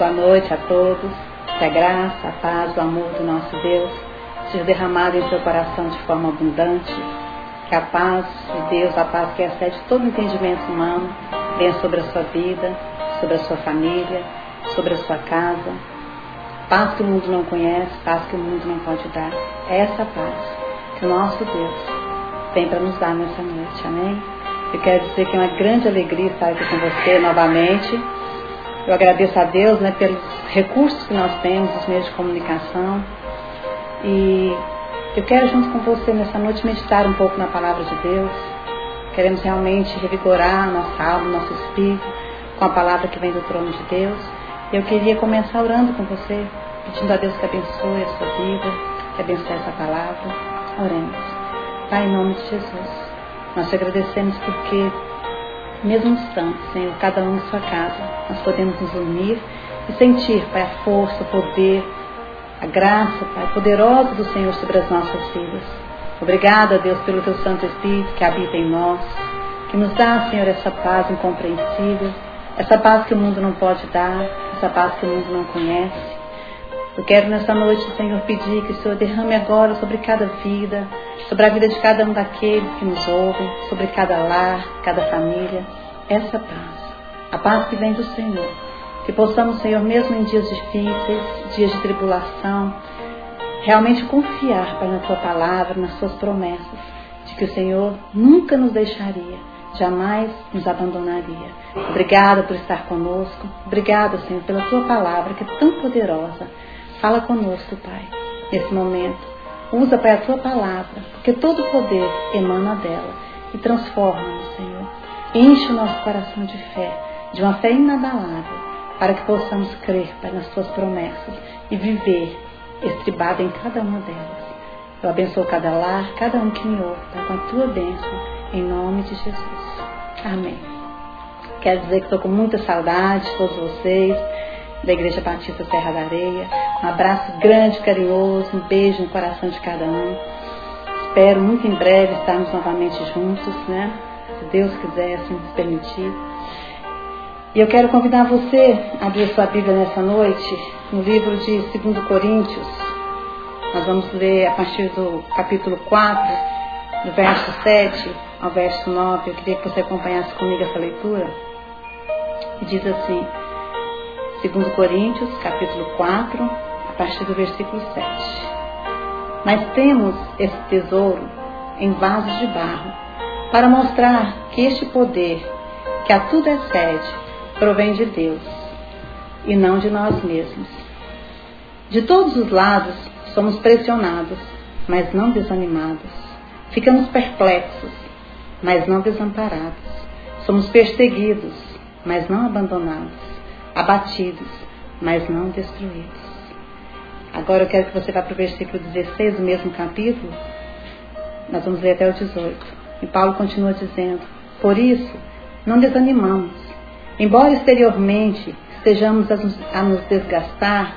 Boa noite a todos. Que a graça, a paz, o amor do nosso Deus seja derramado em seu coração de forma abundante. Que a paz de Deus, a paz que excede todo entendimento humano, venha sobre a sua vida, sobre a sua família, sobre a sua casa. Paz que o mundo não conhece, paz que o mundo não pode dar. É essa paz que o nosso Deus tem para nos dar nessa noite. Amém? Eu quero dizer que é uma grande alegria estar aqui com você novamente. Eu agradeço a Deus né, pelos recursos que nós temos, os meios de comunicação. E eu quero, junto com você, nessa noite, meditar um pouco na palavra de Deus. Queremos realmente revigorar nossa alma, nosso espírito, com a palavra que vem do trono de Deus. Eu queria começar orando com você, pedindo a Deus que abençoe a sua vida, que abençoe essa palavra. Oremos. Pai, em nome de Jesus. Nós te agradecemos porque, mesmo estando, Senhor, cada um em sua casa, nós podemos nos unir e sentir, Pai, a força, o poder, a graça, Pai, poderosa do Senhor sobre as nossas vidas. Obrigada, Deus, pelo Teu Santo Espírito que habita em nós, que nos dá, Senhor, essa paz incompreensível, essa paz que o mundo não pode dar, essa paz que o mundo não conhece. Eu quero nessa noite, Senhor, pedir que o Senhor derrame agora sobre cada vida, sobre a vida de cada um daqueles que nos ouvem, sobre cada lar, cada família, essa paz. A paz que vem do Senhor. Que possamos, Senhor, mesmo em dias difíceis, dias de tribulação, realmente confiar, Pai, na Tua palavra, nas Suas promessas, de que o Senhor nunca nos deixaria, jamais nos abandonaria. Obrigada por estar conosco. Obrigada, Senhor, pela Tua palavra que é tão poderosa. Fala conosco, Pai, nesse momento. Usa, Pai, a tua palavra, porque todo o poder emana dela e transforma-nos, Senhor. Enche o nosso coração de fé, de uma fé inabalável, para que possamos crer, Pai, nas tuas promessas e viver estribado em cada uma delas. Eu abençoo cada lar, cada um que me ouve, Pai, com a tua bênção, em nome de Jesus. Amém. Quero dizer que estou com muita saudade de todos vocês da Igreja Batista Serra da Areia. Um abraço grande, carinhoso, um beijo no coração de cada um. Espero muito em breve estarmos novamente juntos, né? Se Deus quiser assim nos permitir. E eu quero convidar você a abrir sua Bíblia nessa noite, no livro de 2 Coríntios. Nós vamos ler a partir do capítulo 4, do verso 7 ao verso 9. Eu queria que você acompanhasse comigo essa leitura. E diz assim: 2 Coríntios, capítulo 4, a partir do versículo 7. Mas temos esse tesouro em vasos de barro, para mostrar que este poder, que a tudo excede, provém de Deus, e não de nós mesmos. De todos os lados somos pressionados, mas não desanimados. Ficamos perplexos, mas não desamparados. Somos perseguidos, mas não abandonados abatidos, mas não destruídos. Agora eu quero que você vá para o versículo 16 do mesmo capítulo. Nós vamos ler até o 18. E Paulo continua dizendo: Por isso, não desanimamos. Embora exteriormente estejamos a nos desgastar,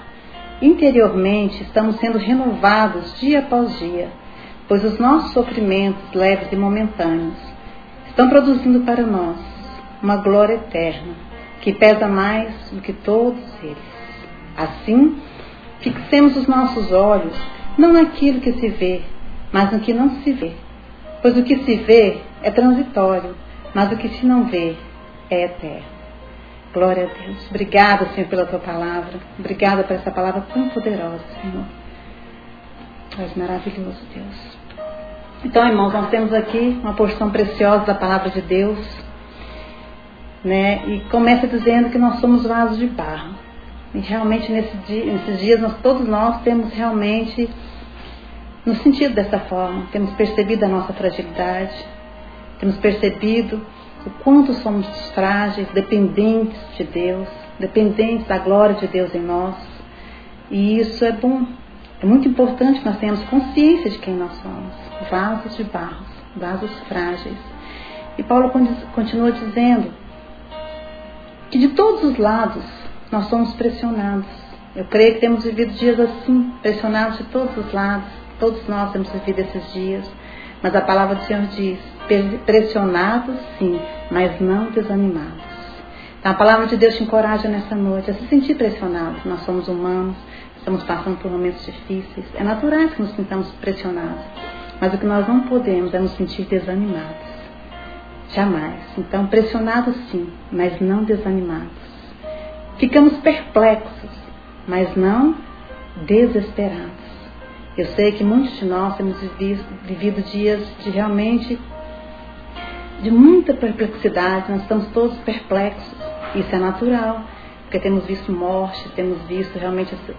interiormente estamos sendo renovados dia após dia, pois os nossos sofrimentos leves e momentâneos estão produzindo para nós uma glória eterna que pesa mais do que todos eles. Assim, fixemos os nossos olhos não naquilo que se vê, mas no que não se vê. Pois o que se vê é transitório, mas o que se não vê é eterno. Glória a Deus. Obrigada, Senhor, pela tua palavra. Obrigada por essa palavra tão poderosa, Senhor. És maravilhoso, Deus. Então, irmãos, nós temos aqui uma porção preciosa da palavra de Deus né? E começa dizendo que nós somos vasos de barro. E realmente nesse dia, nesses dias nós, todos nós temos realmente no sentido dessa forma, temos percebido a nossa fragilidade, temos percebido o quanto somos frágeis, dependentes de Deus, dependentes da glória de Deus em nós. E isso é bom. É muito importante que nós tenhamos consciência de quem nós somos. Vasos de barro, vasos frágeis. E Paulo continua dizendo que de todos os lados nós somos pressionados. Eu creio que temos vivido dias assim, pressionados de todos os lados. Todos nós temos vivido esses dias. Mas a palavra do Senhor diz: pressionados sim, mas não desanimados. Então, a palavra de Deus te encoraja nessa noite a se sentir pressionado. Nós somos humanos, estamos passando por momentos difíceis. É natural que nos sintamos pressionados. Mas o que nós não podemos é nos sentir desanimados. Jamais. Então, pressionados sim, mas não desanimados. Ficamos perplexos, mas não desesperados. Eu sei que muitos de nós temos vivido, dias de realmente de muita perplexidade, nós estamos todos perplexos. Isso é natural, porque temos visto morte, temos visto realmente esse,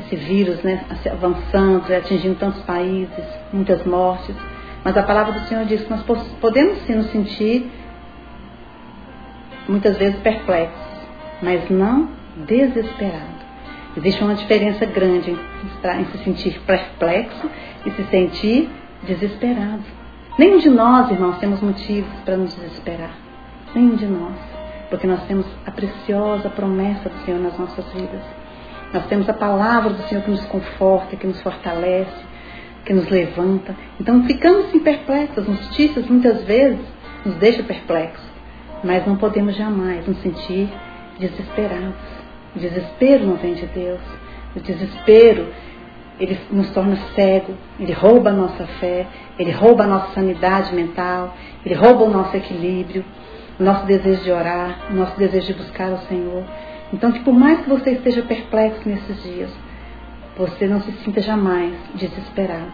esse vírus né, avançando, atingindo tantos países, muitas mortes. Mas a palavra do Senhor diz que nós podemos sim nos sentir muitas vezes perplexos, mas não desesperados. Existe uma diferença grande em se sentir perplexo e se sentir desesperado. Nenhum de nós, irmãos, temos motivos para nos desesperar. Nenhum de nós. Porque nós temos a preciosa promessa do Senhor nas nossas vidas. Nós temos a palavra do Senhor que nos conforta, que nos fortalece, que nos levanta. Então ficamos assim perplexos. As notícias muitas vezes nos deixam perplexos. Mas não podemos jamais nos sentir desesperados. O desespero não vem de Deus. O desespero ele nos torna cego, ele rouba a nossa fé, ele rouba a nossa sanidade mental, ele rouba o nosso equilíbrio, o nosso desejo de orar, o nosso desejo de buscar o Senhor. Então, que por mais que você esteja perplexo nesses dias, você não se sinta jamais desesperado.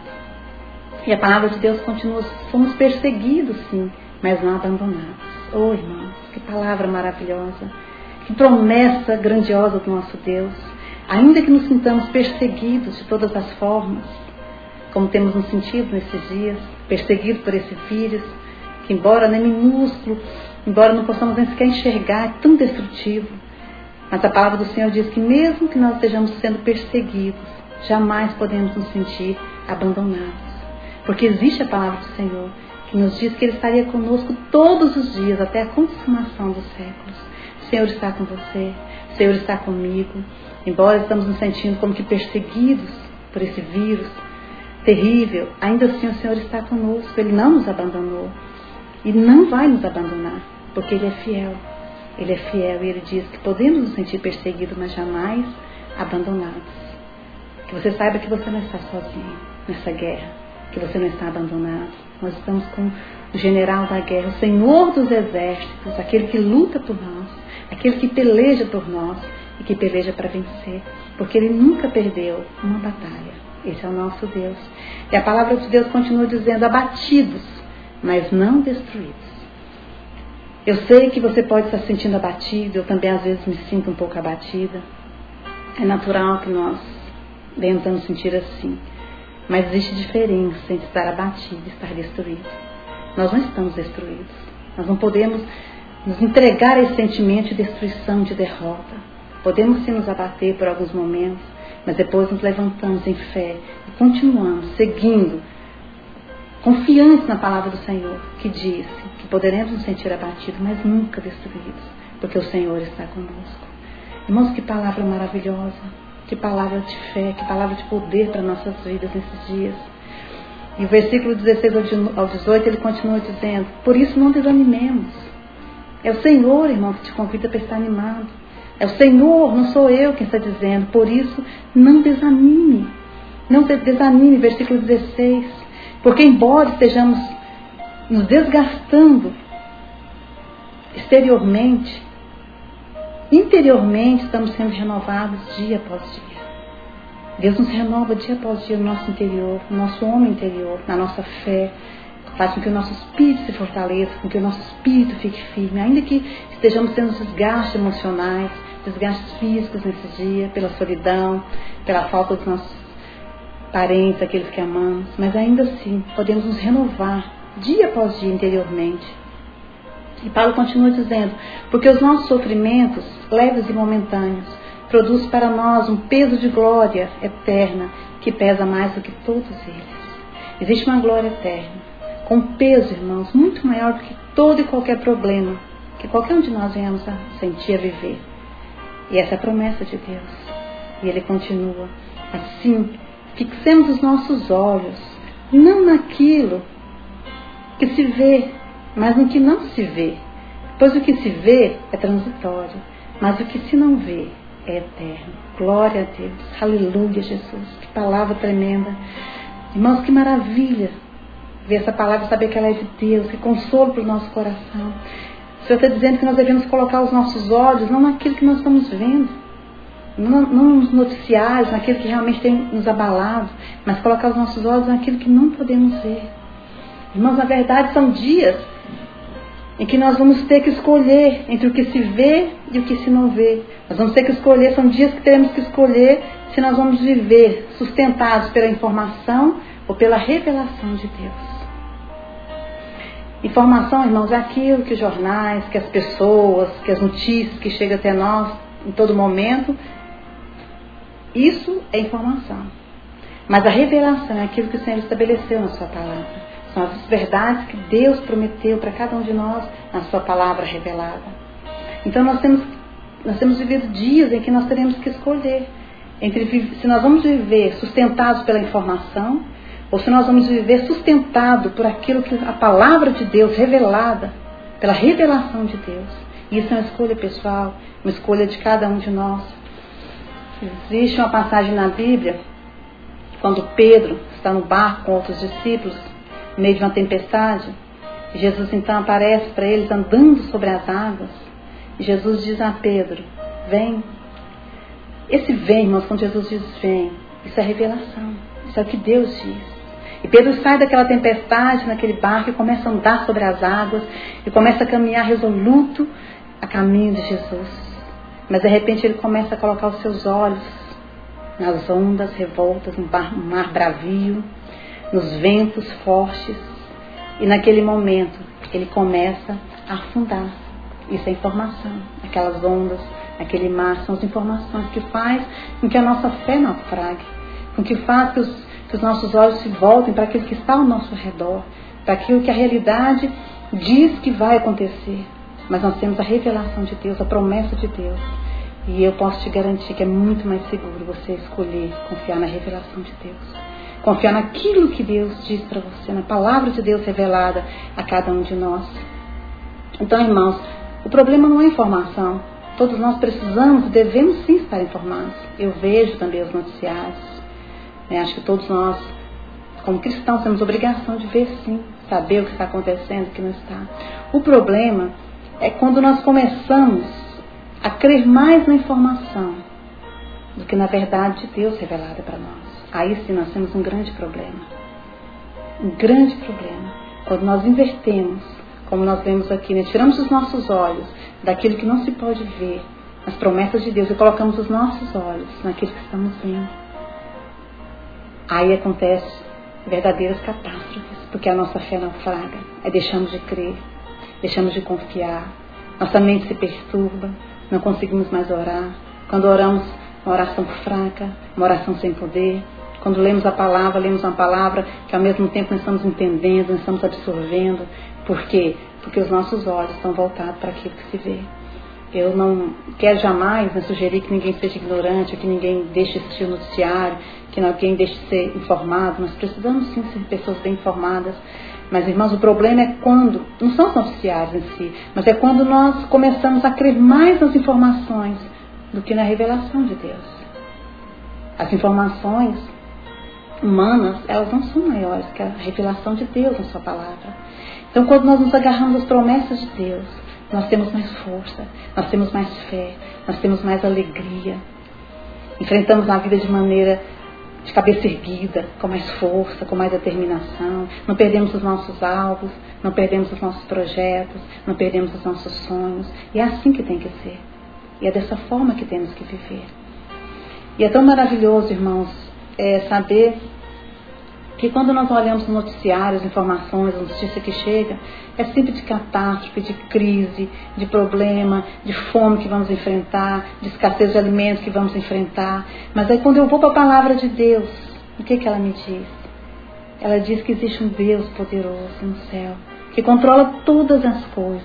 E a palavra de Deus continua: somos perseguidos, sim, mas não abandonados. Oh, irmãos, que palavra maravilhosa, que promessa grandiosa do nosso Deus. Ainda que nos sintamos perseguidos de todas as formas, como temos nos sentido nesses dias, perseguidos por esse vírus, que embora nem minúsculo, embora não possamos nem sequer enxergar, é tão destrutivo. Mas a palavra do Senhor diz que mesmo que nós estejamos sendo perseguidos, jamais podemos nos sentir abandonados. Porque existe a palavra do Senhor que nos diz que Ele estaria conosco todos os dias, até a consumação dos séculos. O Senhor está com você, o Senhor está comigo. Embora estamos nos sentindo como que perseguidos por esse vírus terrível, ainda assim o Senhor está conosco, Ele não nos abandonou. E não vai nos abandonar, porque Ele é fiel. Ele é fiel e Ele diz que podemos nos sentir perseguidos, mas jamais abandonados. Que você saiba que você não está sozinho nessa guerra, que você não está abandonado. Nós estamos com o general da guerra, o Senhor dos exércitos, aquele que luta por nós, aquele que peleja por nós e que peleja para vencer, porque ele nunca perdeu uma batalha. Esse é o nosso Deus. E a palavra de Deus continua dizendo: abatidos, mas não destruídos. Eu sei que você pode estar se sentindo abatido, eu também às vezes me sinto um pouco abatida. É natural que nós tentamos sentir assim. Mas existe diferença entre estar abatido e estar destruído. Nós não estamos destruídos. Nós não podemos nos entregar a esse sentimento de destruição, de derrota. Podemos sim nos abater por alguns momentos, mas depois nos levantamos em fé e continuamos seguindo, confiantes na palavra do Senhor, que diz que poderemos nos sentir abatidos, mas nunca destruídos, porque o Senhor está conosco. Irmãos, que palavra maravilhosa, que palavra de fé, que palavra de poder para nossas vidas nesses dias. E o versículo 16 ao 18 ele continua dizendo: Por isso não desanimemos. É o Senhor, irmão, que te convida para estar animado. É o Senhor, não sou eu quem está dizendo. Por isso, não desanime. Não desanime, versículo 16. Porque, embora estejamos nos desgastando exteriormente, interiormente estamos sendo renovados dia após dia. Deus nos renova dia após dia no nosso interior, no nosso homem interior, na nossa fé, faz com que o nosso espírito se fortaleça, com que o nosso espírito fique firme, ainda que estejamos tendo desgastes emocionais, desgastes físicos nesse dia, pela solidão, pela falta dos nossos parentes, aqueles que amamos, mas ainda assim podemos nos renovar dia após dia interiormente. E Paulo continua dizendo: porque os nossos sofrimentos, leves e momentâneos, produzem para nós um peso de glória eterna que pesa mais do que todos eles. Existe uma glória eterna, com peso, irmãos, muito maior do que todo e qualquer problema que qualquer um de nós venhamos a sentir, a viver. E essa é a promessa de Deus. E ele continua assim: fixemos os nossos olhos não naquilo que se vê, mas no que não se vê. Pois o que se vê é transitório, mas o que se não vê é eterno. Glória a Deus. Aleluia, Jesus. Que palavra tremenda. Irmãos, que maravilha ver essa palavra saber que ela é de Deus. Que consolo para o nosso coração. O Senhor está dizendo que nós devemos colocar os nossos olhos não naquilo que nós estamos vendo, não, não nos noticiários, naquilo que realmente tem nos abalado, mas colocar os nossos olhos naquilo que não podemos ver. Irmãos, na verdade, são dias em que nós vamos ter que escolher entre o que se vê e o que se não vê. Nós vamos ter que escolher, são dias que teremos que escolher se nós vamos viver sustentados pela informação ou pela revelação de Deus. Informação, irmãos, é aquilo que os jornais, que as pessoas, que as notícias que chegam até nós em todo momento. Isso é informação. Mas a revelação é aquilo que o Senhor estabeleceu na sua palavra. São as verdades que Deus prometeu para cada um de nós na sua palavra revelada. Então nós temos, nós temos vivido dias em que nós teremos que escolher entre se nós vamos viver sustentados pela informação ou se nós vamos viver sustentados por aquilo que a palavra de Deus revelada, pela revelação de Deus. E isso é uma escolha pessoal, uma escolha de cada um de nós. Existe uma passagem na Bíblia, quando Pedro está no barco com outros discípulos, no meio de uma tempestade. Jesus então aparece para eles andando sobre as águas. E Jesus diz a Pedro: Vem. Esse vem, irmãos, quando Jesus diz vem, isso é revelação. Isso é o que Deus diz. E Pedro sai daquela tempestade naquele barco e começa a andar sobre as águas e começa a caminhar resoluto a caminho de Jesus. Mas de repente ele começa a colocar os seus olhos nas ondas revoltas, no mar, bravio, nos ventos fortes. E naquele momento ele começa a afundar. Isso é informação. Aquelas ondas, aquele mar, são as informações que faz com que a nossa fé naufrague, com que faz que os, que os nossos olhos se voltem para aquilo que está ao nosso redor, para aquilo que a realidade diz que vai acontecer. Mas nós temos a revelação de Deus, a promessa de Deus. E eu posso te garantir que é muito mais seguro você escolher confiar na revelação de Deus. Confiar naquilo que Deus diz para você, na palavra de Deus revelada a cada um de nós. Então, irmãos, o problema não é informação. Todos nós precisamos, devemos sim estar informados. Eu vejo também os noticiários. Né? Acho que todos nós, como cristãos, temos obrigação de ver sim, saber o que está acontecendo, o que não está. O problema é quando nós começamos a crer mais na informação do que na verdade de Deus revelada para nós aí sim nós temos um grande problema. Um grande problema. Quando nós invertemos, como nós vemos aqui, né? tiramos os nossos olhos daquilo que não se pode ver, as promessas de Deus, e colocamos os nossos olhos naquilo que estamos vendo. Aí acontece verdadeiras catástrofes, porque a nossa fé naufraga. Aí deixamos de crer, deixamos de confiar, nossa mente se perturba, não conseguimos mais orar. Quando oramos, uma oração fraca, uma oração sem poder, quando lemos a palavra, lemos uma palavra que ao mesmo tempo nós estamos entendendo, nós estamos absorvendo. Por quê? Porque os nossos olhos estão voltados para aquilo que se vê. Eu não quero jamais né, sugerir que ninguém seja ignorante, que ninguém deixe de assistir o noticiário, que ninguém deixe de ser informado. Nós precisamos sim ser pessoas bem informadas. Mas, irmãos, o problema é quando, não são os noticiários em si, mas é quando nós começamos a crer mais nas informações do que na revelação de Deus. As informações humanas, elas não são maiores que a revelação de Deus na sua palavra. Então, quando nós nos agarramos às promessas de Deus, nós temos mais força, nós temos mais fé, nós temos mais alegria. Enfrentamos a vida de maneira de cabeça erguida, com mais força, com mais determinação. Não perdemos os nossos alvos, não perdemos os nossos projetos, não perdemos os nossos sonhos. E é assim que tem que ser. E é dessa forma que temos que viver. E é tão maravilhoso, irmãos, é, saber que quando nós olhamos no noticiário, as informações, a notícia que chega, é sempre de catástrofe, de crise, de problema, de fome que vamos enfrentar, de escassez de alimentos que vamos enfrentar. Mas aí quando eu vou para a palavra de Deus, o que, que ela me diz? Ela diz que existe um Deus poderoso no céu, que controla todas as coisas,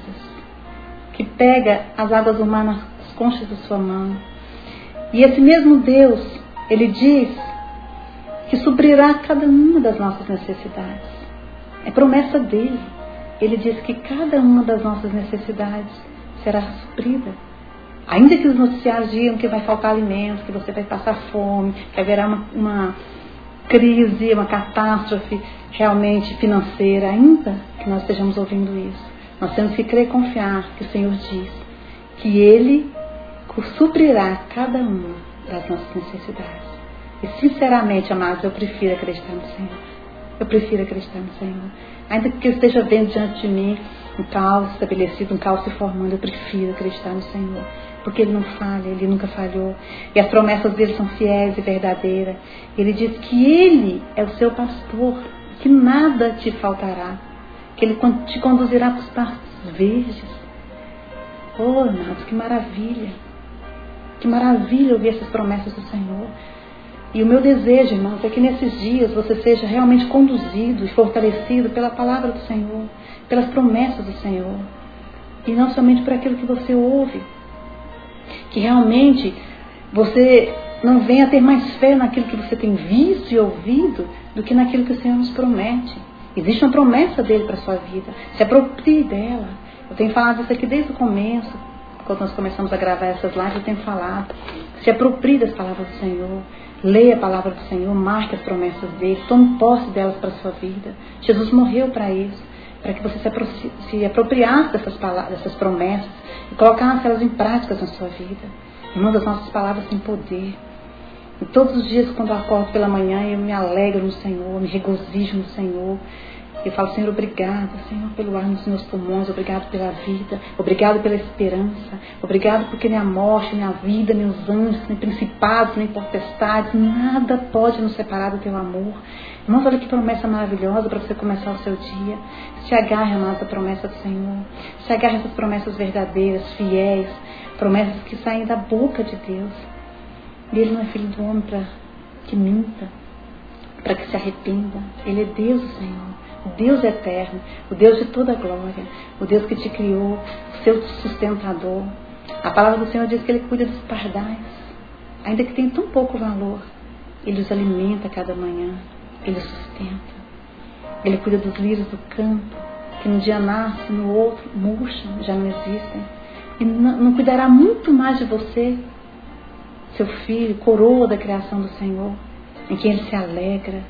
que pega as águas mar nas conchas da sua mão. E esse mesmo Deus, ele diz que suprirá cada uma das nossas necessidades. É promessa dele. Ele diz que cada uma das nossas necessidades será suprida. Ainda que os noticiários digam que vai faltar alimentos, que você vai passar fome, que haverá uma, uma crise, uma catástrofe realmente financeira, ainda que nós estejamos ouvindo isso, nós temos que crer e confiar que o Senhor diz que Ele suprirá cada uma das nossas necessidades. E sinceramente, amados, eu prefiro acreditar no Senhor. Eu prefiro acreditar no Senhor. Ainda que eu esteja vendo diante de mim um caos estabelecido, um caos se formando, eu prefiro acreditar no Senhor. Porque Ele não falha, Ele nunca falhou. E as promessas dele são fiéis e verdadeiras. Ele diz que Ele é o seu pastor, que nada te faltará. Que Ele te conduzirá para os pastos verdes. Oh, amados, que maravilha. Que maravilha ouvir essas promessas do Senhor. E o meu desejo, irmãos, é que nesses dias você seja realmente conduzido e fortalecido pela palavra do Senhor, pelas promessas do Senhor. E não somente por aquilo que você ouve. Que realmente você não venha ter mais fé naquilo que você tem visto e ouvido do que naquilo que o Senhor nos promete. Existe uma promessa dele para a sua vida. Se aproprie dela. Eu tenho falado isso aqui desde o começo. Quando nós começamos a gravar essas lives, eu tenho falado. Se aproprie das palavras do Senhor. Leia a palavra do Senhor, marque as promessas dele, tome posse delas para a sua vida. Jesus morreu para isso, para que você se, se apropriasse dessas, palavras, dessas promessas e colocasse elas em práticas na sua vida. Irmãos, as nossas palavras têm poder. E todos os dias, quando eu acordo pela manhã, eu me alegro no Senhor, me regozijo no Senhor. Eu falo, Senhor, obrigado, Senhor, pelo ar nos meus pulmões, obrigado pela vida, obrigado pela esperança, obrigado porque nem a morte, nem a vida, nem os anjos, nem principados, nem potestades, nada pode nos separar do teu amor. Irmãos, olha que promessa maravilhosa para você começar o seu dia. Se agarre, amados, à promessa do Senhor. Se agarre a essas promessas verdadeiras, fiéis, promessas que saem da boca de Deus. E Ele não é filho do homem para que minta, para que se arrependa. Ele é Deus, Senhor Deus eterno, o Deus de toda glória, o Deus que te criou, o seu sustentador. A palavra do Senhor diz que Ele cuida dos pardais, ainda que tenha tão pouco valor. Ele os alimenta cada manhã, Ele os sustenta. Ele cuida dos lírios do campo, que um dia nascem, no outro murcham, já não existem. E não cuidará muito mais de você, seu filho, coroa da criação do Senhor, em quem Ele se alegra,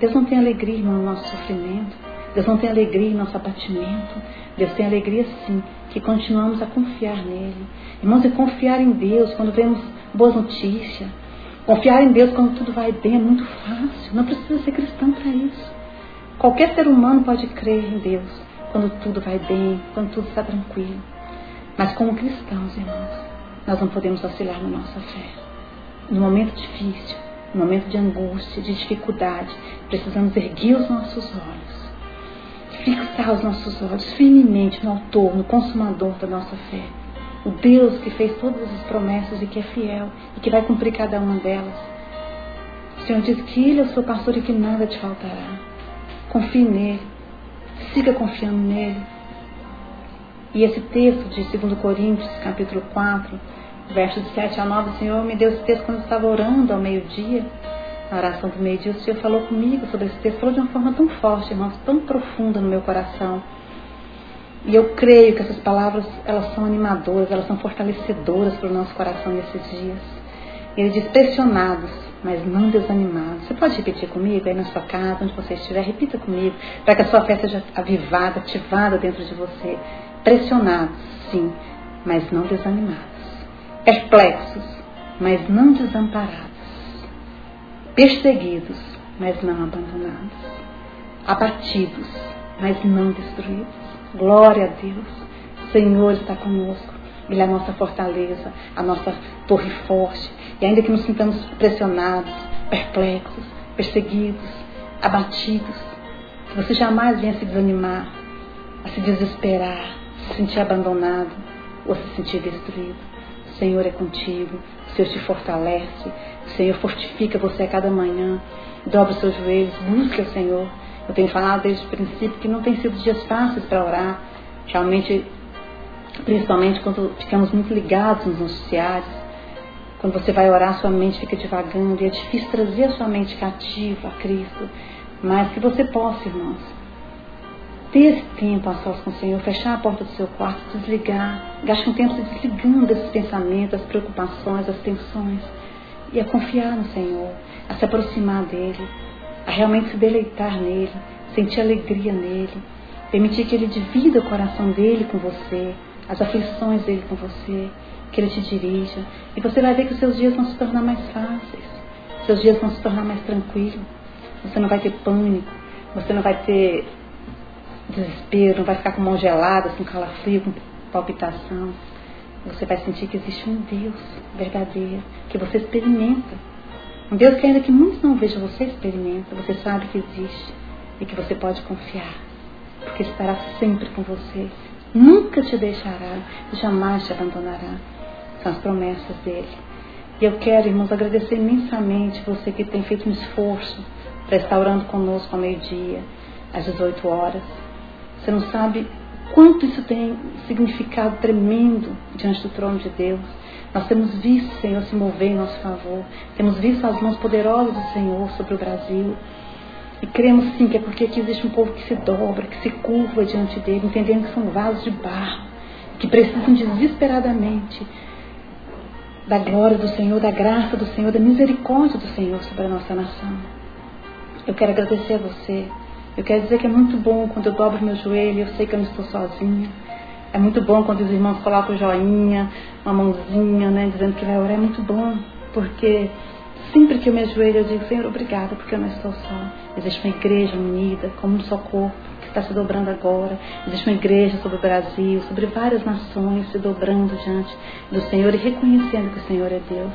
Deus não tem alegria, irmão, no nosso sofrimento. Deus não tem alegria em nosso abatimento. Deus tem alegria, sim, que continuamos a confiar nele. Irmãos, e confiar em Deus quando vemos boas notícias. Confiar em Deus quando tudo vai bem é muito fácil. Não precisa ser cristão para isso. Qualquer ser humano pode crer em Deus quando tudo vai bem, quando tudo está tranquilo. Mas como cristãos, irmãos, nós não podemos vacilar na nossa fé. No momento difícil, no momento de angústia, de dificuldade, precisamos erguer os nossos olhos, fixar os nossos olhos firmemente no autor, no consumador da nossa fé. O Deus que fez todas as promessas e que é fiel e que vai cumprir cada uma delas. O Senhor diz que Ele é o seu pastor e que nada te faltará. Confie nele. Siga confiando nele. E esse texto de 2 Coríntios, capítulo 4, versos de 7 a 9, o Senhor me deu esse texto quando eu estava orando ao meio-dia, na oração do meio-dia, o Senhor falou comigo sobre esse texto, falou de uma forma tão forte, irmãos, tão profunda no meu coração. E eu creio que essas palavras, elas são animadoras, elas são fortalecedoras para o nosso coração nesses dias. Ele diz, pressionados, mas não desanimados. Você pode repetir comigo aí na sua casa, onde você estiver, repita comigo, para que a sua fé seja avivada, ativada dentro de você. Pressionados, sim, mas não desanimados perplexos, mas não desamparados, perseguidos, mas não abandonados, abatidos, mas não destruídos. Glória a Deus. Senhor está conosco. Ele é a nossa fortaleza, a nossa torre forte. E ainda que nos sintamos pressionados, perplexos, perseguidos, abatidos, que você jamais venha se desanimar, a se desesperar, se sentir abandonado ou se sentir destruído. Senhor é contigo, o Senhor te fortalece, o Senhor fortifica você a cada manhã, dobra os seus joelhos, busca o Senhor. Eu tenho falado desde o princípio que não tem sido dias fáceis para orar, realmente, principalmente quando ficamos muito ligados nos noticiários. Quando você vai orar, sua mente fica divagando e é difícil trazer a sua mente cativa a Cristo. Mas que você possa, irmãos, ter esse tempo a sós com o Senhor, fechar a porta do seu quarto, desligar, gaste um tempo se desligando desses pensamentos, das preocupações, das tensões, e a confiar no Senhor, a se aproximar dEle, a realmente se deleitar nele, sentir alegria nele, permitir que Ele divida o coração dele com você, as aflições dele com você, que Ele te dirija, e você vai ver que os seus dias vão se tornar mais fáceis, seus dias vão se tornar mais tranquilos, você não vai ter pânico, você não vai ter desespero, não vai ficar com mão gelada, com calafrio, com palpitação. Você vai sentir que existe um Deus verdadeiro, que você experimenta. Um Deus que ainda que muitos não vejam, você experimenta, você sabe que existe e que você pode confiar, porque estará sempre com você. Nunca te deixará, jamais te abandonará. São as promessas dele. E eu quero, irmãos, agradecer imensamente você que tem feito um esforço para estar orando conosco ao meio-dia, às 18 horas. Você não sabe quanto isso tem significado tremendo diante do trono de Deus. Nós temos visto o Senhor se mover em nosso favor. Temos visto as mãos poderosas do Senhor sobre o Brasil. E cremos sim que é porque aqui existe um povo que se dobra, que se curva diante dele, entendendo que são vasos de barro, que precisam desesperadamente da glória do Senhor, da graça do Senhor, da misericórdia do Senhor sobre a nossa nação. Eu quero agradecer a você eu quero dizer que é muito bom quando eu dobro meu joelho, eu sei que eu não estou sozinha. É muito bom quando os irmãos colocam joinha, uma mãozinha, né, dizendo que vai orar. É muito bom, porque sempre que eu me ajoelho, eu digo, Senhor, obrigada, porque eu não estou só. Existe uma igreja unida, como um só corpo, que está se dobrando agora. Existe uma igreja sobre o Brasil, sobre várias nações, se dobrando diante do Senhor e reconhecendo que o Senhor é Deus.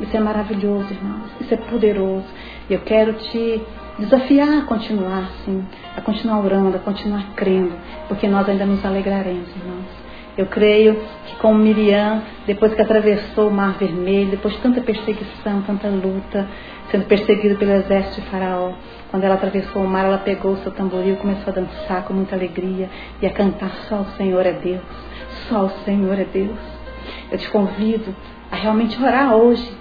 Isso é maravilhoso, irmãos. Isso é poderoso. E eu quero te desafiar a continuar assim, a continuar orando, a continuar crendo, porque nós ainda nos alegraremos, irmãos. Eu creio que como Miriam, depois que atravessou o Mar Vermelho, depois de tanta perseguição, tanta luta, sendo perseguida pelo exército de Faraó, quando ela atravessou o mar, ela pegou o seu tamboril começou a dançar com muita alegria e a cantar só o Senhor é Deus, só o Senhor é Deus. Eu te convido a realmente orar hoje,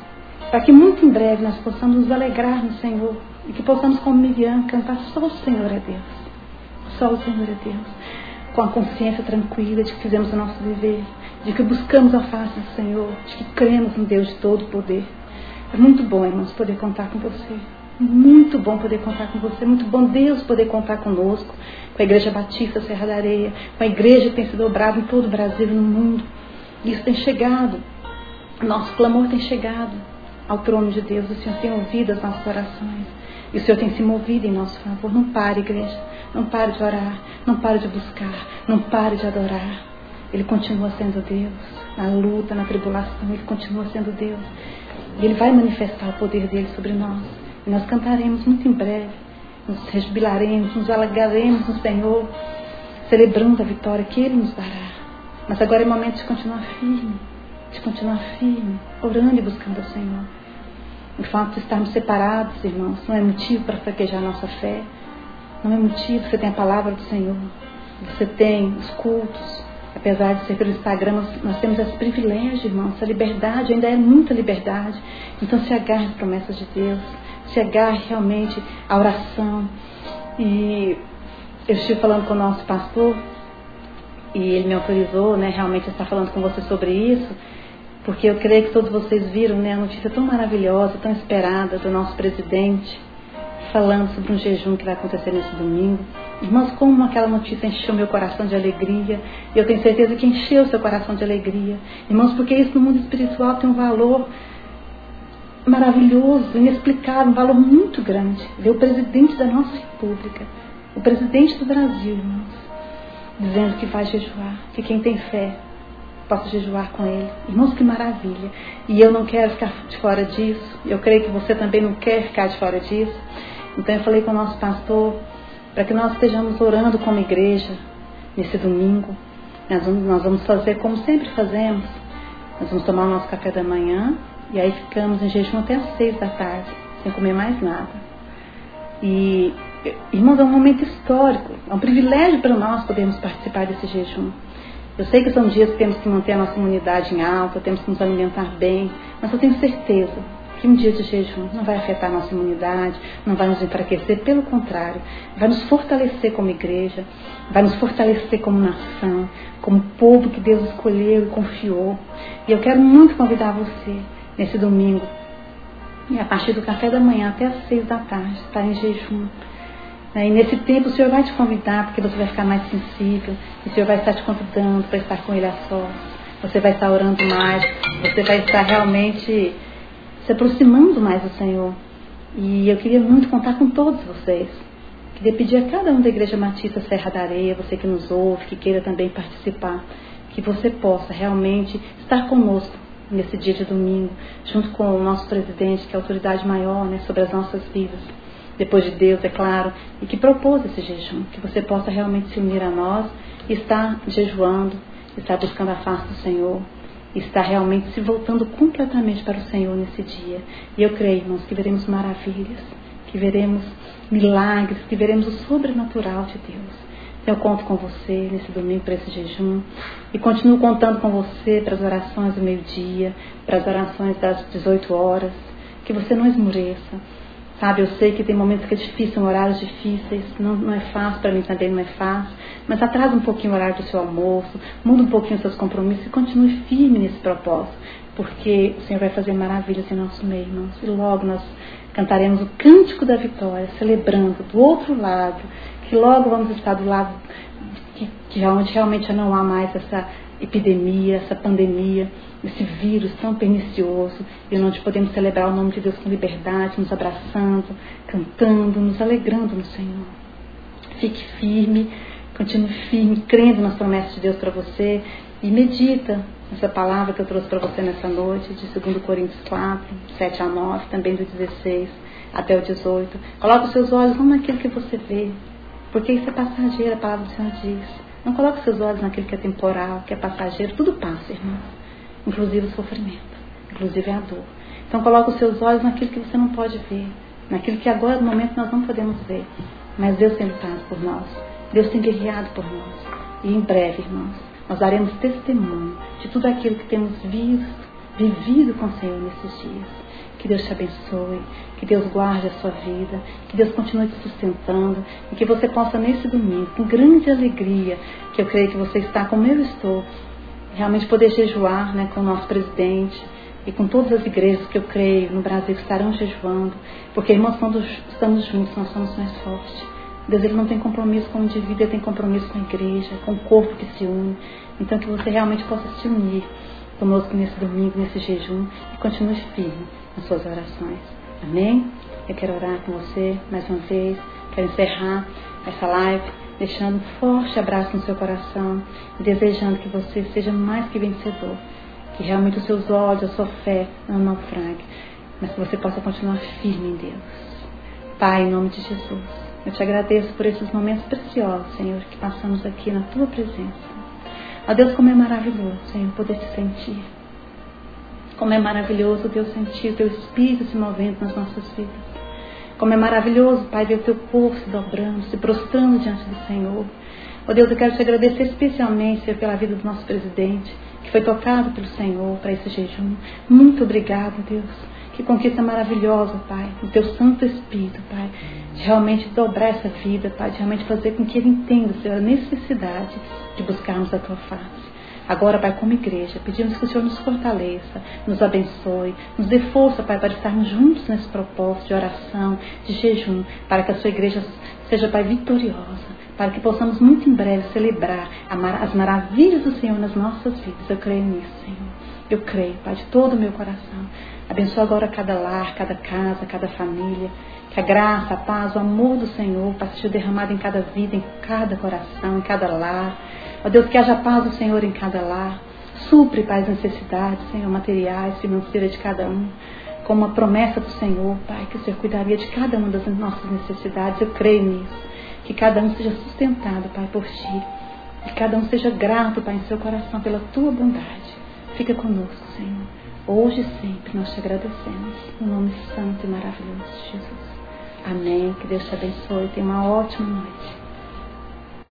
para que muito em breve nós possamos nos alegrar no Senhor e que possamos, como Miriam, cantar só o Senhor é Deus. Só o Senhor é Deus. Com a consciência tranquila de que fizemos o nosso dever, de que buscamos a face do Senhor, de que cremos no Deus de todo poder. É muito bom, irmãos, poder contar com você. Muito bom poder contar com você. Muito bom Deus poder contar conosco, com a Igreja Batista Serra da Areia, com a igreja que tem se dobrado em todo o Brasil e no mundo. Isso tem chegado. Nosso clamor tem chegado ao trono de Deus. O Senhor tem ouvido as nossas orações. E o Senhor tem se movido em nosso favor. Não pare, igreja. Não pare de orar. Não pare de buscar. Não pare de adorar. Ele continua sendo Deus. Na luta, na tribulação, Ele continua sendo Deus. E Ele vai manifestar o poder dele sobre nós. E nós cantaremos muito em breve. Nos rejubilaremos, nos alegraremos no Senhor, celebrando a vitória que Ele nos dará. Mas agora é momento de continuar firme, de continuar firme, orando e buscando o Senhor. O fato de estarmos separados, irmãos, não é motivo para fraquejar nossa fé. Não é motivo. Você tem a palavra do Senhor. Você tem os cultos. Apesar de ser pelo Instagram, nós, temos esse privilégio, irmãos. Essa liberdade ainda é muita liberdade. Então se agarre às promessas de Deus. Se agarre realmente à oração. E eu estive falando com o nosso pastor e ele me autorizou, né, realmente a estar falando com você sobre isso porque eu creio que todos vocês viram né, a notícia tão maravilhosa, tão esperada do nosso presidente, falando sobre um jejum que vai acontecer nesse domingo. Irmãos, como aquela notícia encheu meu coração de alegria, e eu tenho certeza que encheu seu coração de alegria. Irmãos, porque isso no mundo espiritual tem um valor maravilhoso, inexplicável, um valor muito grande. Ver o presidente da nossa república, o presidente do Brasil, irmãos, dizendo que vai jejuar, que quem tem fé posso jejuar com ele. Irmãos, que maravilha. E eu não quero ficar de fora disso. Eu creio que você também não quer ficar de fora disso. Então eu falei com o nosso pastor para que nós estejamos orando como igreja nesse domingo. Nós vamos, nós vamos fazer como sempre fazemos. Nós vamos tomar o nosso café da manhã e aí ficamos em jejum até as seis da tarde, sem comer mais nada. E, irmãos, é um momento histórico, é um privilégio para nós podermos participar desse jejum. Eu sei que são dias que temos que manter a nossa imunidade em alta, temos que nos alimentar bem, mas eu tenho certeza que um dia de jejum não vai afetar a nossa imunidade, não vai nos enfraquecer, pelo contrário, vai nos fortalecer como igreja, vai nos fortalecer como nação, como povo que Deus escolheu e confiou. E eu quero muito convidar você nesse domingo, e a partir do café da manhã até as seis da tarde, estar em jejum. E nesse tempo o Senhor vai te convidar, porque você vai ficar mais sensível, o Senhor vai estar te convidando para estar com Ele a sós. Você vai estar orando mais, você vai estar realmente se aproximando mais do Senhor. E eu queria muito contar com todos vocês. Queria pedir a cada um da Igreja Matista Serra da Areia, você que nos ouve, que queira também participar, que você possa realmente estar conosco nesse dia de domingo, junto com o nosso presidente, que é a autoridade maior né, sobre as nossas vidas, depois de Deus, é claro, e que propôs esse jejum, que você possa realmente se unir a nós estar jejuando, estar buscando a face do Senhor, está realmente se voltando completamente para o Senhor nesse dia. E eu creio, irmãos, que veremos maravilhas, que veremos milagres, que veremos o sobrenatural de Deus. Eu conto com você nesse domingo para esse jejum e continuo contando com você para as orações do meio-dia, para as orações das 18 horas. Que você não esmoreça, Sabe, eu sei que tem momentos que é difícil, são horários difíceis, não, não é fácil, para mim também não é fácil, mas atrasa um pouquinho o horário do seu almoço, muda um pouquinho os seus compromissos e continue firme nesse propósito, porque o Senhor vai fazer maravilhas em nosso meio, irmãos. E logo nós cantaremos o cântico da vitória, celebrando do outro lado, que logo vamos estar do lado que, que onde realmente não há mais essa epidemia, essa pandemia, esse vírus tão pernicioso, e onde podemos celebrar o nome de Deus com liberdade, nos abraçando, cantando, nos alegrando no Senhor. Fique firme, continue firme, crendo nas promessas de Deus para você e medita nessa palavra que eu trouxe para você nessa noite, de 2 Coríntios 4, 7 a 9, também do 16 até o 18. Coloque os seus olhos não naquilo que você vê, porque isso é passageiro, a palavra do Senhor diz. Não coloque seus olhos naquilo que é temporal, que é passageiro. Tudo passa, irmão. Inclusive o sofrimento. Inclusive a dor. Então coloque os seus olhos naquilo que você não pode ver. Naquilo que agora, no momento, nós não podemos ver. Mas Deus tem lutado por nós. Deus tem guerreado por nós. E em breve, irmãos, nós daremos testemunho de tudo aquilo que temos visto, vivido com o Senhor nesses dias. Que Deus te abençoe, que Deus guarde a sua vida, que Deus continue te sustentando e que você possa nesse domingo, com grande alegria, que eu creio que você está como eu estou, realmente poder jejuar né, com o nosso presidente e com todas as igrejas que eu creio no Brasil que estarão jejuando, porque irmãos, quando estamos juntos, nós somos mais fortes. Deus ele não tem compromisso com o indivíduo, ele tem compromisso com a igreja, com o corpo que se une. Então que você realmente possa se unir conosco nesse domingo, nesse jejum e continue firme nas suas orações. Amém? Eu quero orar com você mais uma vez. Quero encerrar essa live deixando um forte abraço no seu coração e desejando que você seja mais que vencedor. Que realmente os seus olhos, a sua fé não naufrague, mas que você possa continuar firme em Deus. Pai, em nome de Jesus, eu te agradeço por esses momentos preciosos, Senhor, que passamos aqui na tua presença. Ó Deus, como é maravilhoso, Senhor, poder te sentir. Como é maravilhoso, Deus, sentir o teu Espírito se movendo nas nossas vidas. Como é maravilhoso, Pai, ver o teu povo se dobrando, se prostrando diante do Senhor. Ó Deus, eu quero te agradecer especialmente Senhor, pela vida do nosso presidente, que foi tocado pelo Senhor para esse jejum. Muito obrigado, Deus. Que conquista maravilhosa, Pai, o teu Santo Espírito, Pai, de realmente dobrar essa vida, Pai, de realmente fazer com que ele entenda, Senhor, a necessidade de buscarmos a tua face. Agora, Pai, como igreja, pedimos que o Senhor nos fortaleça, nos abençoe, nos dê força, Pai, para estarmos juntos nesse propósito de oração, de jejum, para que a sua igreja seja, Pai, vitoriosa, para que possamos muito em breve celebrar as maravilhas do Senhor nas nossas vidas. Eu creio nisso, Senhor. Eu creio, Pai, de todo o meu coração. Abençoa agora cada lar, cada casa, cada família. Que a graça, a paz, o amor do Senhor possa ser derramado em cada vida, em cada coração, em cada lar. Ó Deus, que haja paz do Senhor em cada lar. Supre, Pai, as necessidades, Senhor, materiais, financeiras de cada um. Como a promessa do Senhor, Pai, que o Senhor cuidaria de cada uma das nossas necessidades. Eu creio nisso. Que cada um seja sustentado, Pai, por Ti. Que cada um seja grato, Pai, em seu coração pela Tua bondade. Fica conosco, Senhor. Hoje e sempre nós te agradecemos. No nome santo e maravilhoso de Jesus. Amém. Que Deus te abençoe. Tenha uma ótima noite.